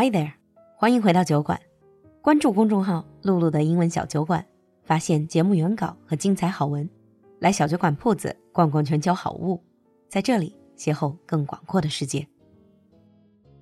Hi there，欢迎回到酒馆，关注公众号“璐璐的英文小酒馆”，发现节目原稿和精彩好文。来小酒馆铺子逛逛全球好物，在这里邂逅更广阔的世界。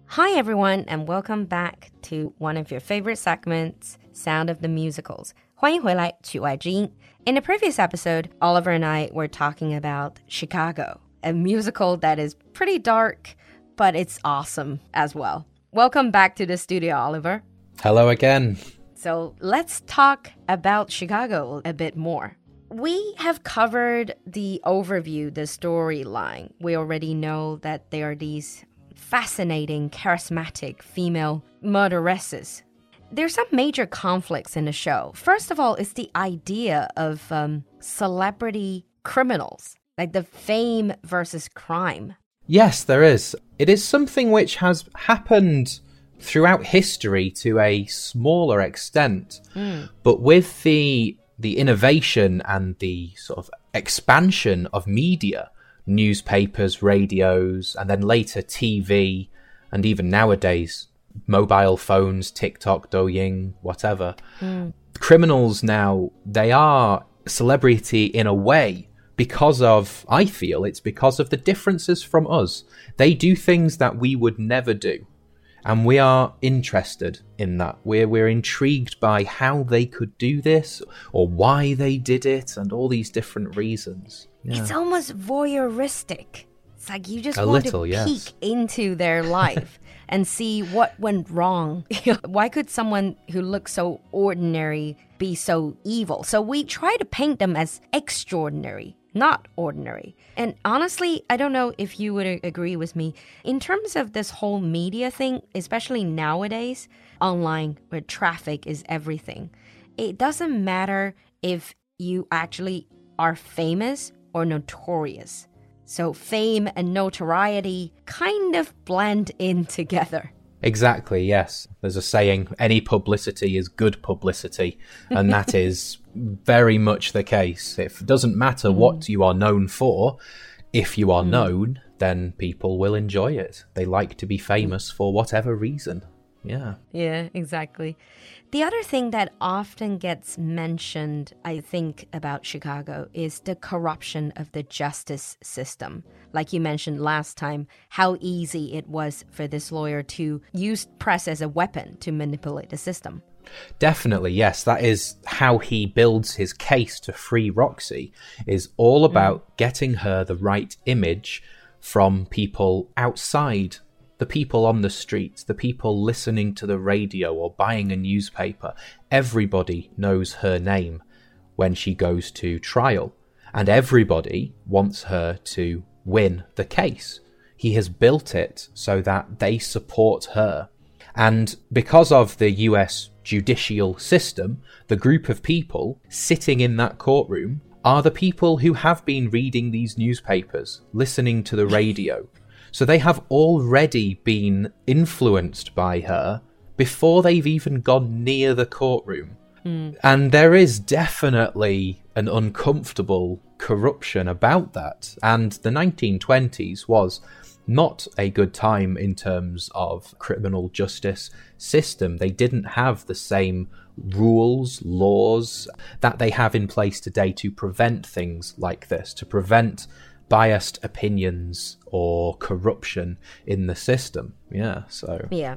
Hi everyone and welcome back to one of your favorite segments, Sound of the Musicals. 欢迎回来,曲外之音. In the previous episode, Oliver and I were talking about Chicago, a musical that is pretty dark, but it's awesome as well. Welcome back to the studio, Oliver. Hello again. So let's talk about Chicago a bit more. We have covered the overview, the storyline. We already know that there are these fascinating, charismatic female murderesses. There's some major conflicts in the show. First of all, it's the idea of um, celebrity criminals, like the fame versus crime. Yes, there is. It is something which has happened throughout history to a smaller extent. Mm. But with the the innovation and the sort of expansion of media, newspapers, radios, and then later TV, and even nowadays mobile phones, TikTok, Douyin, whatever. Mm. Criminals now they are celebrity in a way because of I feel it's because of the differences from us. They do things that we would never do and we are interested in that. We're we're intrigued by how they could do this or why they did it, and all these different reasons. Yeah. It's almost voyeuristic. It's like you just a want little, to peek yes. into their life and see what went wrong. why could someone who looks so ordinary be so evil? So we try to paint them as extraordinary not ordinary. And honestly, I don't know if you would agree with me. In terms of this whole media thing, especially nowadays, online where traffic is everything, it doesn't matter if you actually are famous or notorious. So fame and notoriety kind of blend in together. Exactly, yes. There's a saying any publicity is good publicity, and that is very much the case. It doesn't matter mm. what you are known for, if you are mm. known, then people will enjoy it. They like to be famous for whatever reason. Yeah. Yeah, exactly. The other thing that often gets mentioned, I think, about Chicago is the corruption of the justice system. Like you mentioned last time, how easy it was for this lawyer to use press as a weapon to manipulate the system. Definitely, yes. That is how he builds his case to free Roxie, is all mm. about mm. getting her the right image from people outside the people on the streets, the people listening to the radio or buying a newspaper, everybody knows her name when she goes to trial. And everybody wants her to win the case. He has built it so that they support her. And because of the US judicial system, the group of people sitting in that courtroom are the people who have been reading these newspapers, listening to the radio, so they have already been influenced by her before they've even gone near the courtroom. Mm. And there is definitely an uncomfortable corruption about that. And the 1920s was not a good time in terms of criminal justice system. They didn't have the same rules, laws that they have in place today to prevent things like this, to prevent biased opinions or corruption in the system. Yeah, so. Yeah.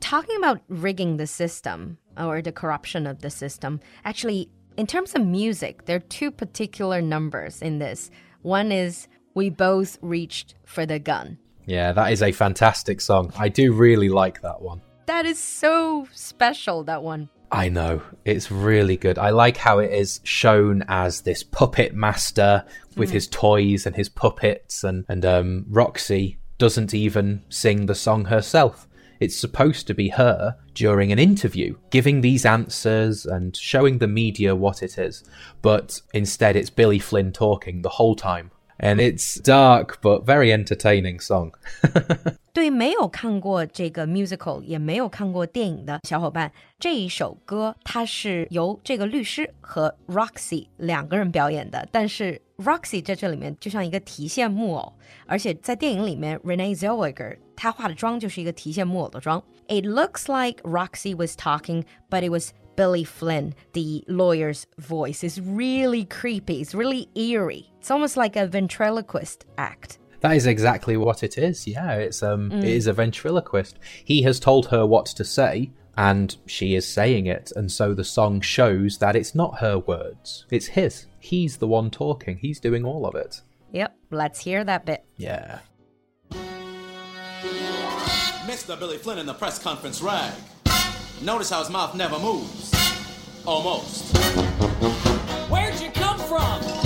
Talking about rigging the system or the corruption of the system, actually, in terms of music, there are two particular numbers in this. One is We Both Reached for the Gun. Yeah, that is a fantastic song. I do really like that one. That is so special, that one. I know. It's really good. I like how it is shown as this puppet master with mm. his toys and his puppets and, and um, Roxie doesn't even sing the song herself. It's supposed to be her during an interview, giving these answers and showing the media what it is. But instead, it's Billy Flynn talking the whole time and it's dark but very entertaining song. 对没有看过这个 musical 也没有看过电影的小伙伴，这一首歌它是由这个律师和 Roxie 两个人表演的，但是 Roxie 在这里面就像一个提线木偶，而且在电影里面 Renee Zellweger 她化的妆就是一个提线木偶的妆。It looks like Roxie was talking, but it was Billy Flynn, the lawyer's voice. is really creepy. It's really eerie. It's almost like a ventriloquist act. That is exactly what it is. Yeah, it's um, mm. it is a ventriloquist. He has told her what to say, and she is saying it, and so the song shows that it's not her words; it's his. He's the one talking. He's doing all of it. Yep. Let's hear that bit. Yeah. Mr. Billy Flynn in the press conference rag. Notice how his mouth never moves. Almost. Where'd you come from?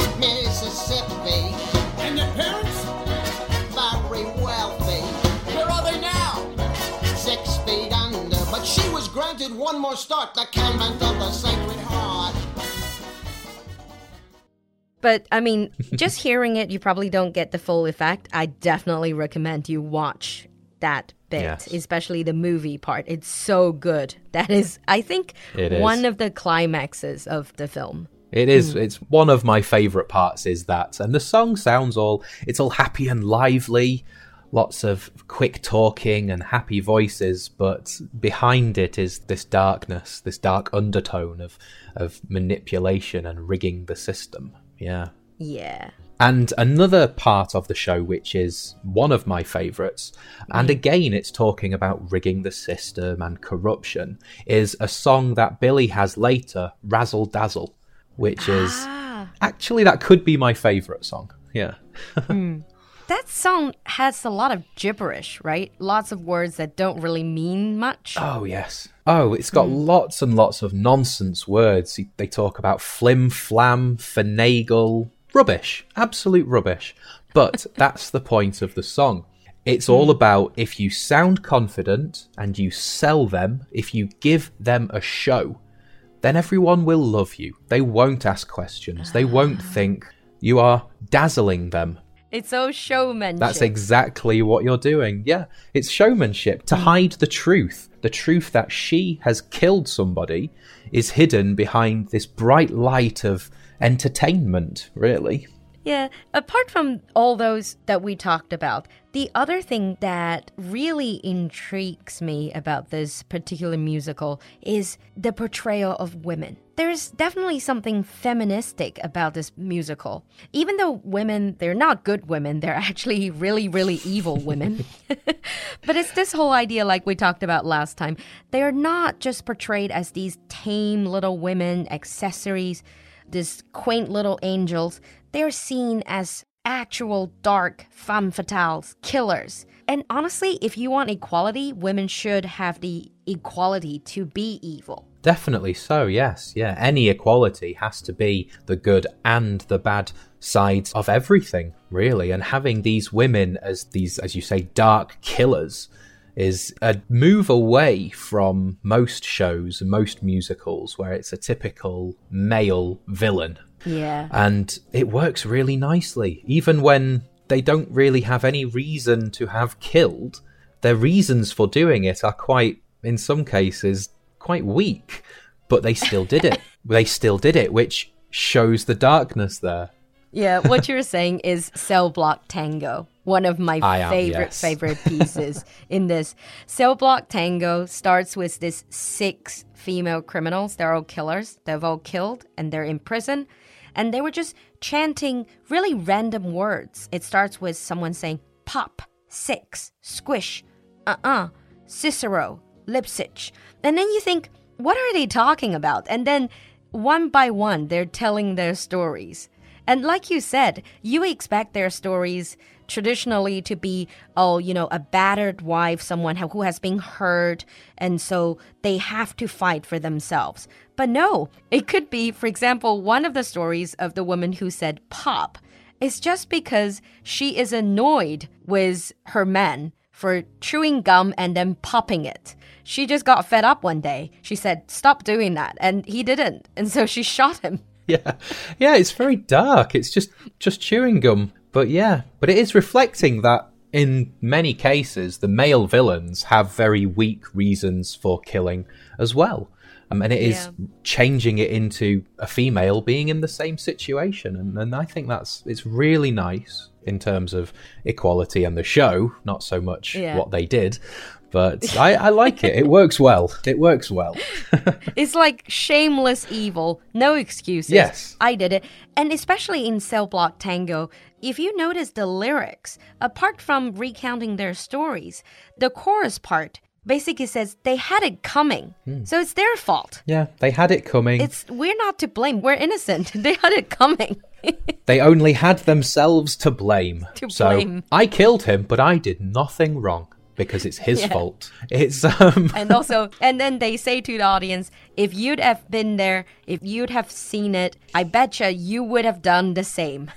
Granted one more start, the convent of the Sacred Heart. But I mean, just hearing it, you probably don't get the full effect. I definitely recommend you watch that bit, yes. especially the movie part. It's so good. That is, I think, one of the climaxes of the film. It is. Mm. It's one of my favorite parts. Is that, and the song sounds all. It's all happy and lively, lots of quick talking and happy voices. But behind it is this darkness, this dark undertone of of manipulation and rigging the system. Yeah. Yeah. And another part of the show, which is one of my favourites, and mm. again it's talking about rigging the system and corruption, is a song that Billy has later, Razzle Dazzle, which is ah. actually that could be my favourite song. Yeah. mm. That song has a lot of gibberish, right? Lots of words that don't really mean much. Oh, yes. Oh, it's got mm. lots and lots of nonsense words. They talk about flim flam, finagle, Rubbish, absolute rubbish. But that's the point of the song. It's all hmm. about if you sound confident and you sell them, if you give them a show, then everyone will love you. They won't ask questions. They won't ah. think you are dazzling them. It's so showmanship. That's exactly what you're doing. Yeah, it's showmanship to hmm. hide the truth. The truth that she has killed somebody is hidden behind this bright light of entertainment, really. Yeah, apart from all those that we talked about, the other thing that really intrigues me about this particular musical is the portrayal of women. There's definitely something feministic about this musical. Even though women, they're not good women, they're actually really, really evil women. but it's this whole idea, like we talked about last time. They're not just portrayed as these tame little women, accessories these quaint little angels, they're seen as actual dark femme fatales, killers. And honestly, if you want equality, women should have the equality to be evil. Definitely so, yes. Yeah, any equality has to be the good and the bad sides of everything, really. And having these women as these, as you say, dark killers is a move away from most shows most musicals where it's a typical male villain. Yeah. And it works really nicely. Even when they don't really have any reason to have killed, their reasons for doing it are quite, in some cases, quite weak. But they still did it. they still did it, which shows the darkness there. Yeah, what you're saying is cell block tango one of my am, favorite yes. favorite pieces in this. Cell Block Tango starts with this six female criminals. They're all killers. They've all killed and they're in prison. And they were just chanting really random words. It starts with someone saying pop, six, squish, uh-uh, Cicero, Lipschitz. And then you think, what are they talking about? And then one by one, they're telling their stories. And like you said, you expect their stories traditionally to be, oh, you know, a battered wife, someone who has been hurt, and so they have to fight for themselves. But no, it could be, for example, one of the stories of the woman who said pop is just because she is annoyed with her man for chewing gum and then popping it. She just got fed up one day. She said, Stop doing that. And he didn't. And so she shot him. Yeah. Yeah, it's very dark. It's just just chewing gum. But yeah, but it is reflecting that in many cases the male villains have very weak reasons for killing as well. Um, and it is yeah. changing it into a female being in the same situation, and, and I think that's it's really nice. in terms of equality and the show, not so much Yeah. what they did. But I, I like it. It works well. It works well. It's like shameless evil, no excuses. Yes. I did it. And especially in Cell Block Tango, if you notice the lyrics, apart from recounting their stories, the chorus part basically says they had it coming. Hmm. So it's their fault. yeah, they had it coming. It's we're not to blame. We're innocent. They had it coming. They only had themselves to blame. To so blame. I killed him, but I did nothing wrong because it's his fault. It's um and also and then they say to the audience if you'd have been there if you'd have seen it i betcha you would have done the same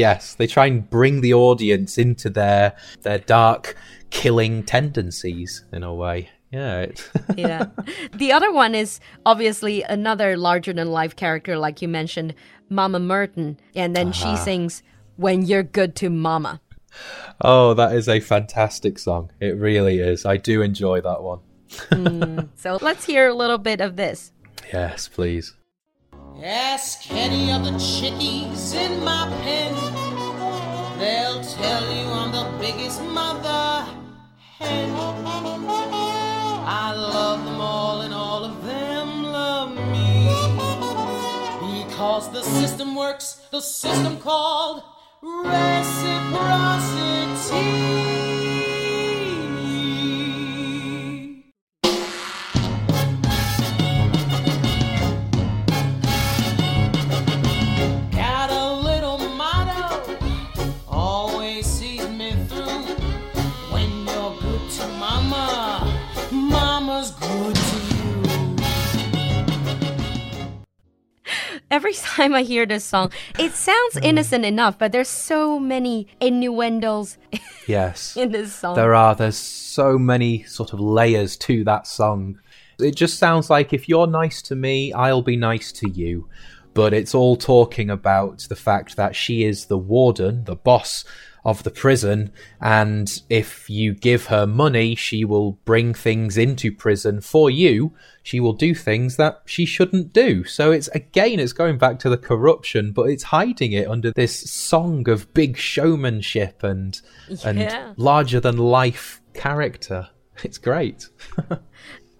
yes, they try and bring the audience into their their dark killing tendencies in a way. Yeah. Yeah the other one is obviously another larger than life character like you mentioned mama Morton and then she uh-huh. sings when you're good to mama oh, that is a fantastic song. It really is. I do enjoy that one. Mm. so let's hear a little bit of this Yes, please. Ask any of the chickies in my pen. They'll tell you I'm the biggest mother hen. I love them all and all of them love me. Because the system works, the system called reciprocity. every time i hear this song it sounds mm. innocent enough but there's so many innuendos Yes. in this song There are. There's so many sort of layers to that song. It just sounds like if you're nice to me, I'll be nice to you. But it's all talking about the fact that she is the warden, the boss of the prison, and if you give her money, she will bring things into prison for you. She will do things that she shouldn't do. So it's again, it's going back to the corruption, but it's hiding it under this song of big showmanship and and larger than life character. It's great.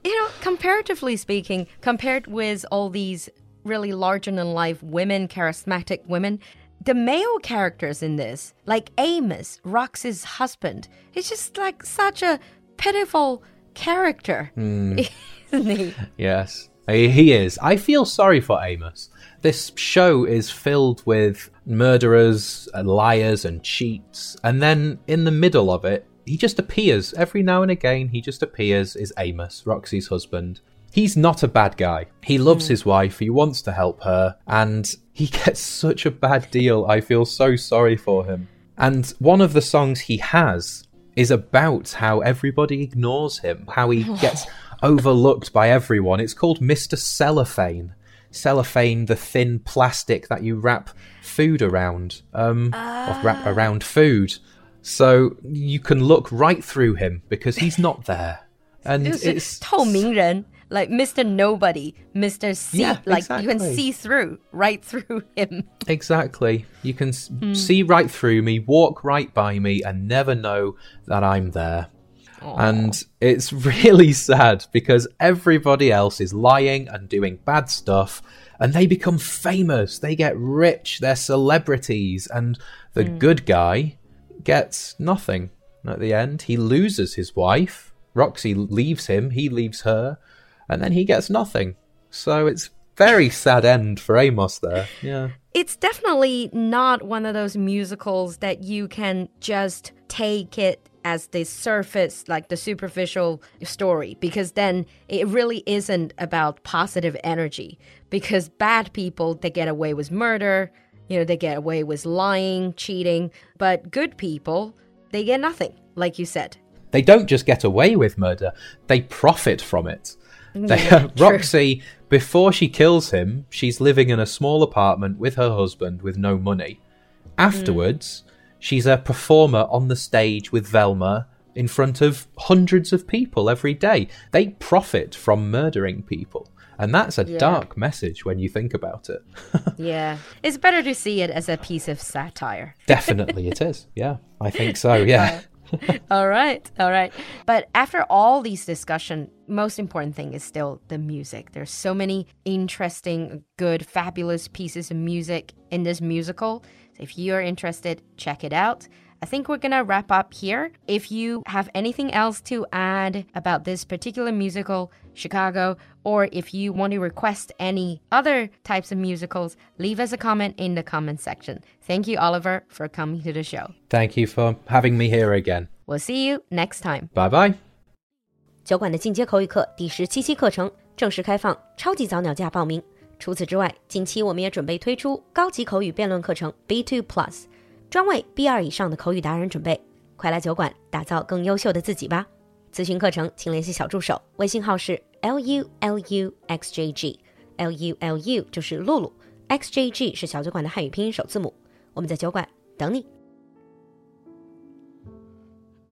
you know, comparatively speaking, compared with all these really larger than life women, charismatic women, the male characters in this, like Amos, Rox's husband, he's just like such a pitiful character, hmm. isn't he? Yes, he he is. I feel sorry for Amos. This show is filled with murderers, and liars, and cheats, and then in the middle of it, he just appears every now and again. He just appears is Amos, Roxie's husband He's not a bad guy. He loves his wife. He wants to help her, and he gets such a bad deal. I feel so sorry for him. And one of the songs he has is about how everybody ignores him, how he gets overlooked by everyone. It's called Mr. Cellophane. Cellophane, the thin plastic that you wrap food around, um, or wrap around food. So you can look right through him because he's not there. And It's it's 透明人, like Mr. Nobody, Mr. C, Yeah, like you can see through, right through him. Exactly. You can s- hmm. see right through me, walk right by me, and never know that I'm there. And it's really sad because everybody else is lying and doing bad stuff, and they become famous. They get rich, they're celebrities, and the hmm. good guy gets nothing at the end. He loses his wife. Roxie leaves him, he leaves her, and then he gets nothing. So it's very sad end for Amos there. Yeah. it's definitely not one of those musicals that you can just take it as the surface, like the superficial story, because then it really isn't about positive energy. Because bad people, they get away with murder, you know, they get away with lying, cheating, but good people, they get nothing, like you said. They don't just get away with murder, they profit from it. They, Yeah. Roxie, before she kills him, she's living in a small apartment with her husband with no money. Afterwards, she's a performer on the stage with Velma in front of hundreds of people every day. They profit from murdering people. And that's a Yeah. dark message when you think about it. Yeah. It's better to see it as a piece of satire. Definitely it is. Yeah, I think so. Yeah. all right, all right. But after all these discussion, most important thing is still the music. There's so many interesting, good, fabulous pieces of music in this musical. So if you're interested, check it out. I think we're gonna wrap up here. If you have anything else to add about this particular musical, Chicago, or if you want to request any other types of musicals, leave us a comment in the comment section. Thank you, Oliver, for coming to the show. Thank you for having me here again. We'll see you next time. Bye bye. 酒馆的进阶口语课第十七期课程正式开放，超级早鸟价报名。除此之外，近期我们也准备推出高级口语辩论课程 B2 Plus， 专为 B 二以上的口语达人准备。快来酒馆打造更优秀的自己吧！咨询课程请联系小助手，微信号是 L U L U X J G，L U L U 就是露露，X J G 是小酒馆的汉语拼音首字母。我们在酒馆等你。